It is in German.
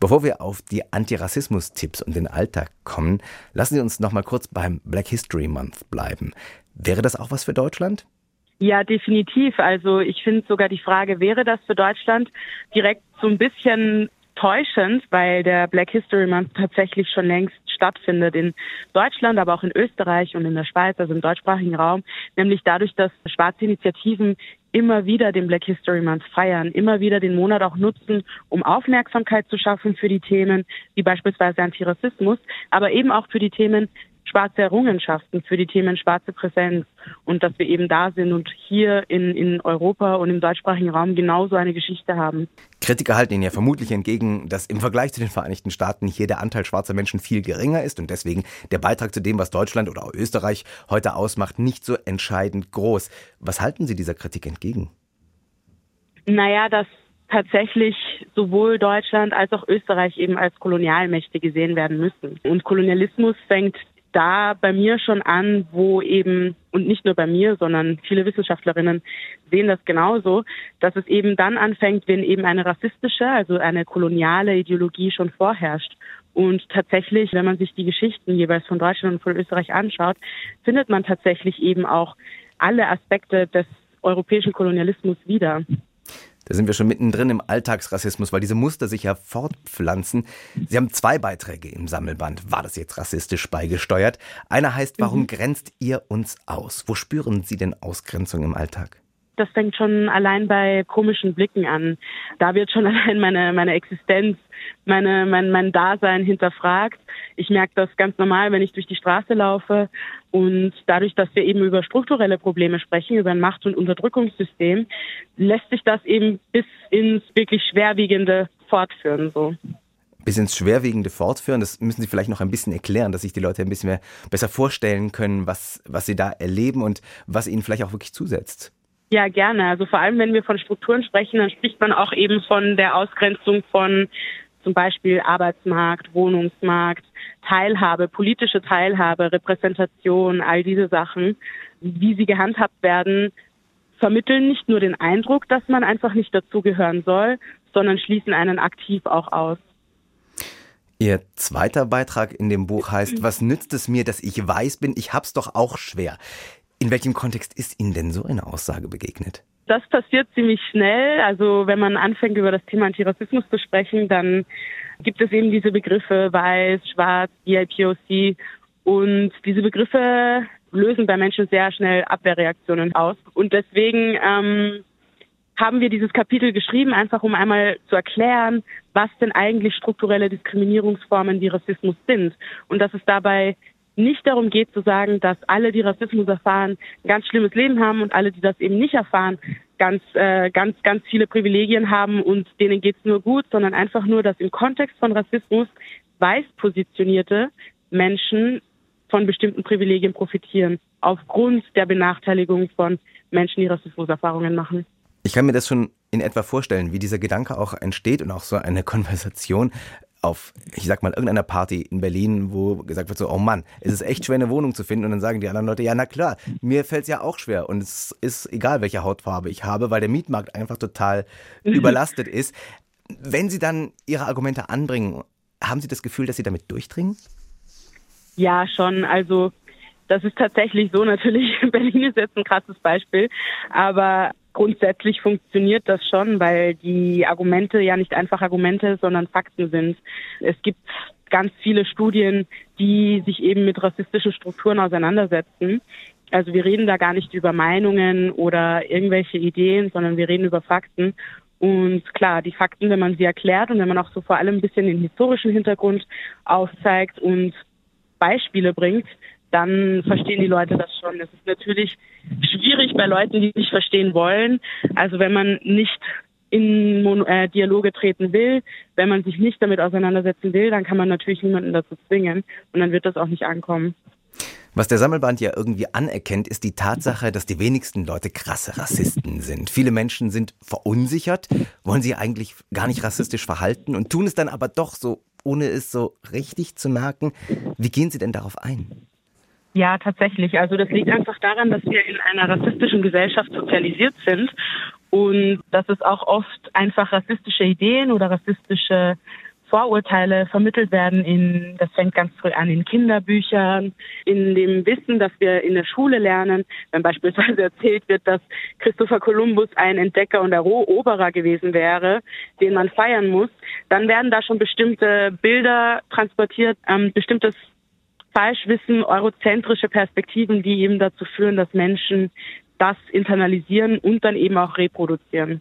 Bevor wir auf die Antirassismus-Tipps und den Alltag kommen, lassen Sie uns noch mal kurz beim Black History Month bleiben. Wäre das auch was für Deutschland? Ja, definitiv. Also ich finde sogar die Frage, wäre das für Deutschland direkt so ein bisschen täuschend, weil der Black History Month tatsächlich schon längst stattfindet in Deutschland, aber auch in Österreich und in der Schweiz, also im deutschsprachigen Raum, nämlich dadurch, dass schwarze Initiativen immer wieder den Black History Month feiern, immer wieder den Monat auch nutzen, um Aufmerksamkeit zu schaffen für die Themen, wie beispielsweise Antirassismus, aber eben auch für die Themen schwarze Errungenschaften, für die Themen schwarze Präsenz und dass wir eben da sind und hier in, in Europa und im deutschsprachigen Raum genauso eine Geschichte haben. Kritiker halten Ihnen ja vermutlich entgegen, dass im Vergleich zu den Vereinigten Staaten hier der Anteil schwarzer Menschen viel geringer ist und deswegen der Beitrag zu dem, was Deutschland oder auch Österreich heute ausmacht, nicht so entscheidend groß. Was halten Sie dieser Kritik entgegen? Naja, dass tatsächlich sowohl Deutschland als auch Österreich eben als Kolonialmächte gesehen werden müssen. Und Kolonialismus fängt da bei mir schon an, wo eben, und nicht nur bei mir, sondern viele Wissenschaftlerinnen sehen das genauso, dass es eben dann anfängt, wenn eben eine rassistische, also eine koloniale Ideologie schon vorherrscht. Und tatsächlich, wenn man sich die Geschichten jeweils von Deutschland und von Österreich anschaut, findet man tatsächlich eben auch alle Aspekte des europäischen Kolonialismus wieder. Da sind wir schon mittendrin im Alltagsrassismus, weil diese Muster sich ja fortpflanzen. Sie haben zwei Beiträge im Sammelband. War das jetzt rassistisch beigesteuert? Einer heißt, warum mhm. grenzt ihr uns aus? Wo spüren Sie denn Ausgrenzung im Alltag? Das fängt schon allein bei komischen Blicken an. Da wird schon allein meine, meine Existenz, meine, mein, mein Dasein hinterfragt. Ich merke das ganz normal, wenn ich durch die Straße laufe. Und dadurch, dass wir eben über strukturelle Probleme sprechen, über ein Macht- und Unterdrückungssystem, lässt sich das eben bis ins wirklich Schwerwiegende fortführen, so bis ins Schwerwiegende fortführen. Das müssen Sie vielleicht noch ein bisschen erklären, dass sich die Leute ein bisschen mehr besser vorstellen können, was, was sie da erleben und was ihnen vielleicht auch wirklich zusetzt. Ja, gerne. Also vor allem, wenn wir von Strukturen sprechen, dann spricht man auch eben von der Ausgrenzung von zum Beispiel Arbeitsmarkt, Wohnungsmarkt, Teilhabe, politische Teilhabe, Repräsentation, all diese Sachen, wie sie gehandhabt werden, vermitteln nicht nur den Eindruck, dass man einfach nicht dazugehören soll, sondern schließen einen aktiv auch aus. Ihr zweiter Beitrag in dem Buch heißt, was nützt es mir, dass ich weiß bin, ich hab's doch auch schwer. In welchem Kontext ist Ihnen denn so eine Aussage begegnet? Das passiert ziemlich schnell. Also wenn man anfängt, über das Thema Antirassismus zu sprechen, dann gibt es eben diese Begriffe weiß, schwarz, BIPOC und diese Begriffe lösen bei Menschen sehr schnell Abwehrreaktionen aus. Und deswegen ähm, haben wir dieses Kapitel geschrieben, einfach um einmal zu erklären, was denn eigentlich strukturelle Diskriminierungsformen wie Rassismus sind und dass es dabei nicht darum geht zu sagen, dass alle, die Rassismus erfahren, ein ganz schlimmes Leben haben und alle, die das eben nicht erfahren, ganz, äh, ganz, ganz viele Privilegien haben und denen geht's nur gut, sondern einfach nur, dass im Kontext von Rassismus weiß positionierte Menschen von bestimmten Privilegien profitieren, aufgrund der Benachteiligung von Menschen, die Rassismuserfahrungen machen. Ich kann mir das schon in etwa vorstellen, wie dieser Gedanke auch entsteht und auch so eine Konversation auf, ich sag mal, irgendeiner Party in Berlin, wo gesagt wird so, oh Mann, es ist echt schwer, eine Wohnung zu finden. Und dann sagen die anderen Leute, ja, na klar, mir fällt es ja auch schwer. Und es ist egal, welche Hautfarbe ich habe, weil der Mietmarkt einfach total überlastet ist. Wenn Sie dann Ihre Argumente anbringen, haben Sie das Gefühl, dass Sie damit durchdringen? Ja, schon. Also das ist tatsächlich so. Natürlich, Berlin ist jetzt ein krasses Beispiel. Aber grundsätzlich funktioniert das schon, weil die Argumente ja nicht einfach Argumente, sondern Fakten sind. Es gibt ganz viele Studien, die sich eben mit rassistischen Strukturen auseinandersetzen. Also wir reden da gar nicht über Meinungen oder irgendwelche Ideen, sondern wir reden über Fakten. Und klar, die Fakten, wenn man sie erklärt und wenn man auch so vor allem ein bisschen den historischen Hintergrund aufzeigt und Beispiele bringt, dann verstehen die Leute das schon. Es ist natürlich schwierig bei Leuten, die nicht verstehen wollen. Also wenn man nicht in Mon äh, Dialoge treten will, wenn man sich nicht damit auseinandersetzen will, dann kann man natürlich niemanden dazu zwingen und dann wird das auch nicht ankommen. Was der Sammelband ja irgendwie anerkennt, ist die Tatsache, dass die wenigsten Leute krasse Rassisten sind. Viele Menschen sind verunsichert, wollen sich eigentlich gar nicht rassistisch verhalten und tun es dann aber doch so, ohne es so richtig zu merken. Wie gehen Sie denn darauf ein? Ja, tatsächlich. Also das liegt einfach daran, dass wir in einer rassistischen Gesellschaft sozialisiert sind und dass es auch oft einfach rassistische Ideen oder rassistische Vorurteile vermittelt werden. In, das fängt ganz früh an in Kinderbüchern, in dem Wissen, das wir in der Schule lernen. Wenn beispielsweise erzählt wird, dass Christopher Columbus ein Entdecker und Eroberer gewesen wäre, den man feiern muss, dann werden da schon bestimmte Bilder transportiert, ähm, bestimmtes Falschwissen, eurozentrische Perspektiven, die eben dazu führen, dass Menschen das internalisieren und dann eben auch reproduzieren.